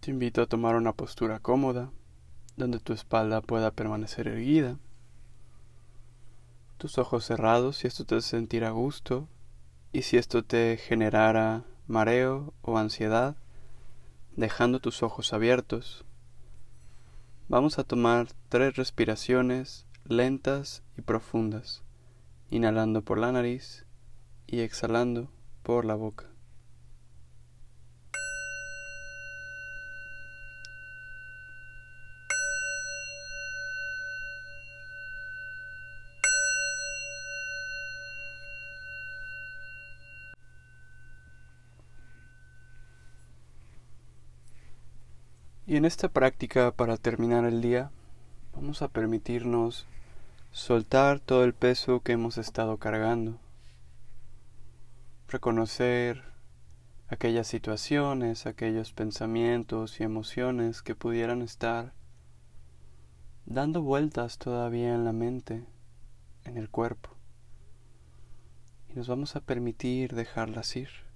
Te invito a tomar una postura cómoda, donde tu espalda pueda permanecer erguida, tus ojos cerrados si esto te hace sentir a gusto y si esto te generara mareo o ansiedad, dejando tus ojos abiertos. Vamos a tomar tres respiraciones lentas y profundas, inhalando por la nariz y exhalando por la boca. Y en esta práctica para terminar el día, vamos a permitirnos soltar todo el peso que hemos estado cargando, reconocer aquellas situaciones, aquellos pensamientos y emociones que pudieran estar dando vueltas todavía en la mente, en el cuerpo. Y nos vamos a permitir dejarlas ir.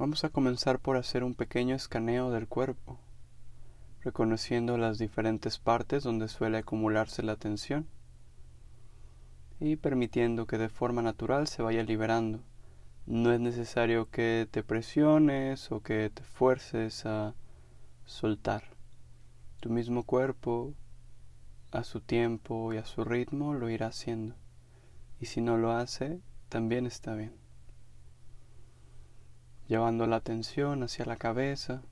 Vamos a comenzar por hacer un pequeño escaneo del cuerpo, reconociendo las diferentes partes donde suele acumularse la tensión y permitiendo que de forma natural se vaya liberando. No es necesario que te presiones o que te fuerces a soltar. Tu mismo cuerpo, a su tiempo y a su ritmo, lo irá haciendo. Y si no lo hace, también está bien llevando la atención hacia la cabeza.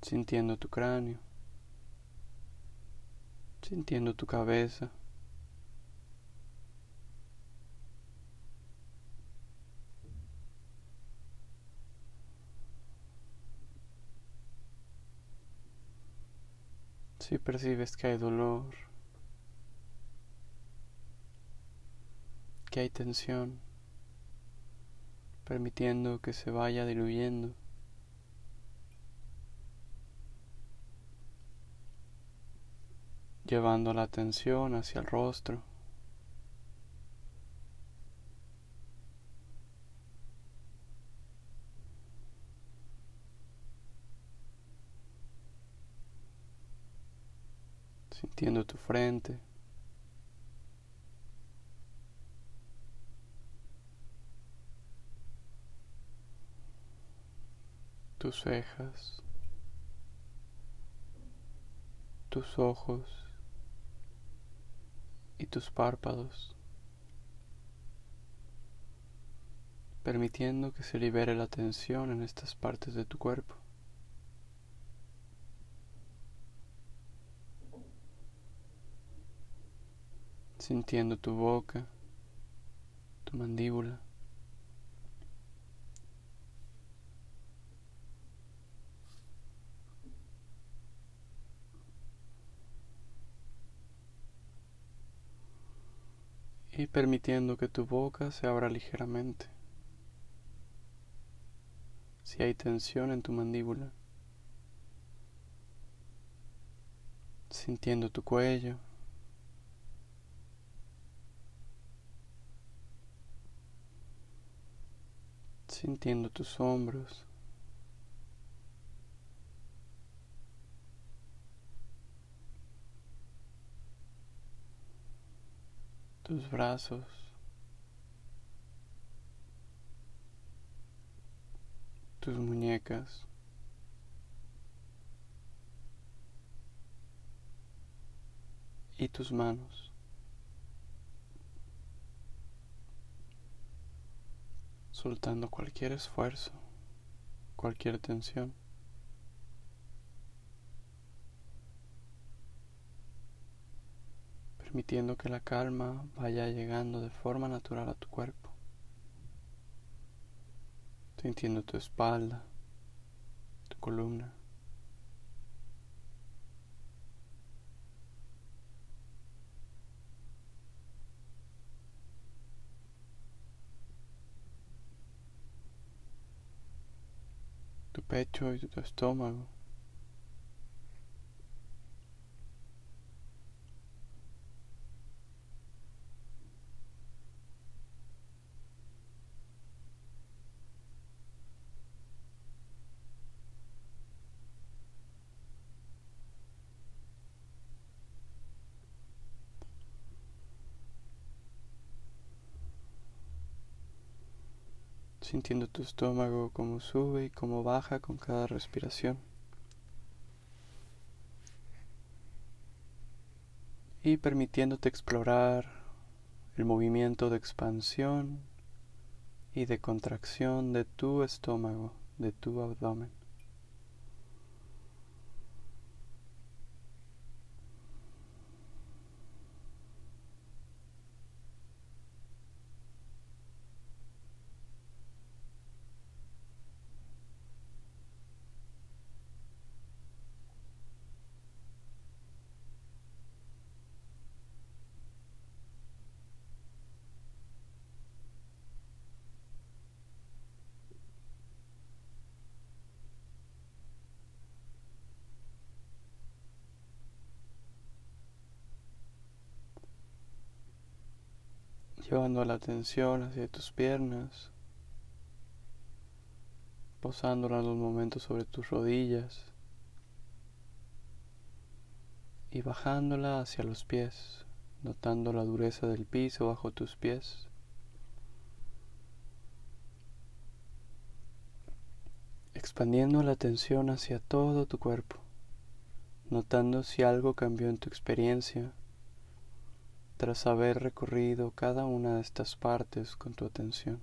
Sintiendo tu cráneo, sintiendo tu cabeza. Si percibes que hay dolor, hay tensión, permitiendo que se vaya diluyendo. llevando la atención hacia el rostro. Sintiendo tu frente. Tus cejas, tus ojos y tus párpados, permitiendo que se libere la tensión en estas partes de tu cuerpo. Sintiendo tu boca, tu mandíbula, y permitiendo que tu boca se abra ligeramente. Si hay tensión en tu mandíbula, sintiendo tu cuello, sintiendo tus hombros. Tus brazos, tus muñecas, y tus manos. soltando cualquier esfuerzo, cualquier tensión. Permitiendo que la calma vaya llegando de forma natural a tu cuerpo, sintiendo tu espalda, tu columna. tu pecho y tu estómago. Sintiendo tu estómago como sube y como baja con cada respiración. Y permitiéndote explorar el movimiento de expansión y de contracción de tu estómago, de tu abdomen. Llevando la atención hacia tus piernas, posándola en los momentos sobre tus rodillas y bajándola hacia los pies, notando la dureza del piso bajo tus pies. Expandiendo la atención hacia todo tu cuerpo, notando si algo cambió en tu experiencia tras haber recorrido cada una de estas partes con tu atención.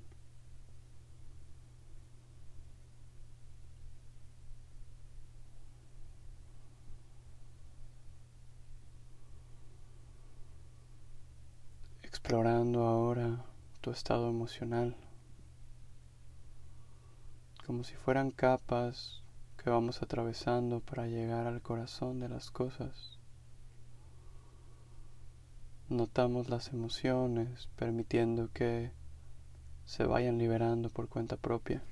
Explorando ahora tu estado emocional, como si fueran capas que vamos atravesando para llegar al corazón de las cosas. Notamos las emociones, permitiendo que se vayan liberando por cuenta propia.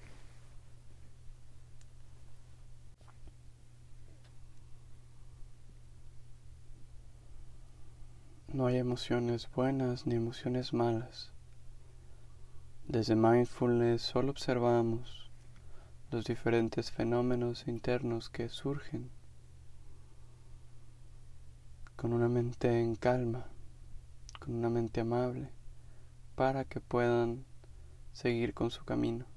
No hay emociones buenas ni emociones malas. Desde mindfulness solo observamos los diferentes fenómenos internos que surgen con una mente en calma con una mente amable para que puedan seguir con su camino.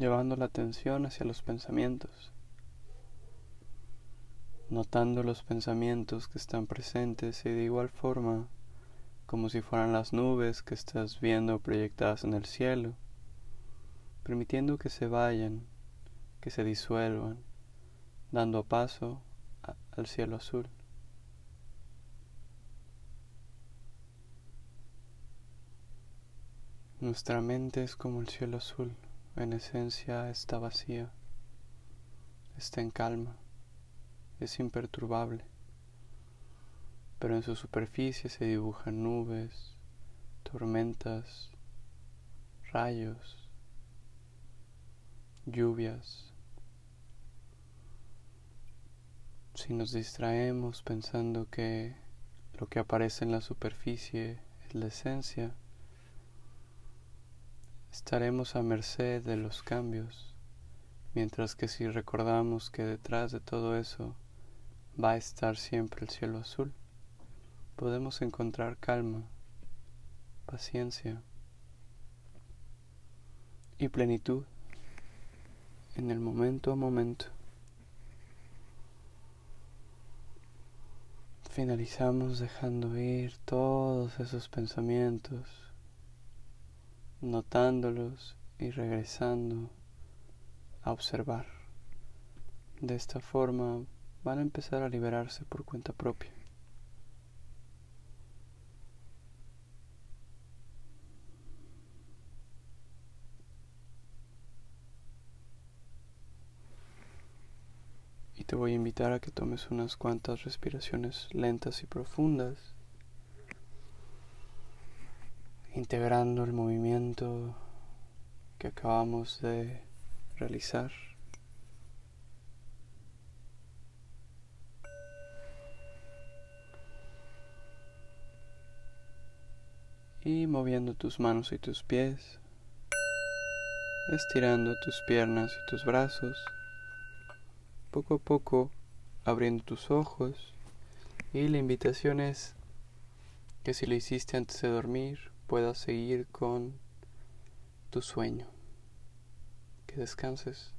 Llevando la atención hacia los pensamientos, notando los pensamientos que están presentes y de igual forma como si fueran las nubes que estás viendo proyectadas en el cielo, permitiendo que se vayan, que se disuelvan, dando paso al cielo azul. Nuestra mente es como el cielo azul en esencia está vacía, está en calma, es imperturbable, pero en su superficie se dibujan nubes, tormentas, rayos, lluvias. Si nos distraemos pensando que lo que aparece en la superficie es la esencia, estaremos a merced de los cambios, mientras que si recordamos que detrás de todo eso va a estar siempre el cielo azul, podemos encontrar calma, paciencia y plenitud en el momento a momento. Finalizamos dejando ir todos esos pensamientos notándolos y regresando a observar. De esta forma van a empezar a liberarse por cuenta propia. Y te voy a invitar a que tomes unas cuantas respiraciones lentas y profundas, integrando el movimiento que acabamos de realizar. Y moviendo tus manos y tus pies, estirando tus piernas y tus brazos poco a poco abriendo tus ojos y la invitación es que si lo hiciste antes de dormir puedas seguir con tu sueño. Que descanses.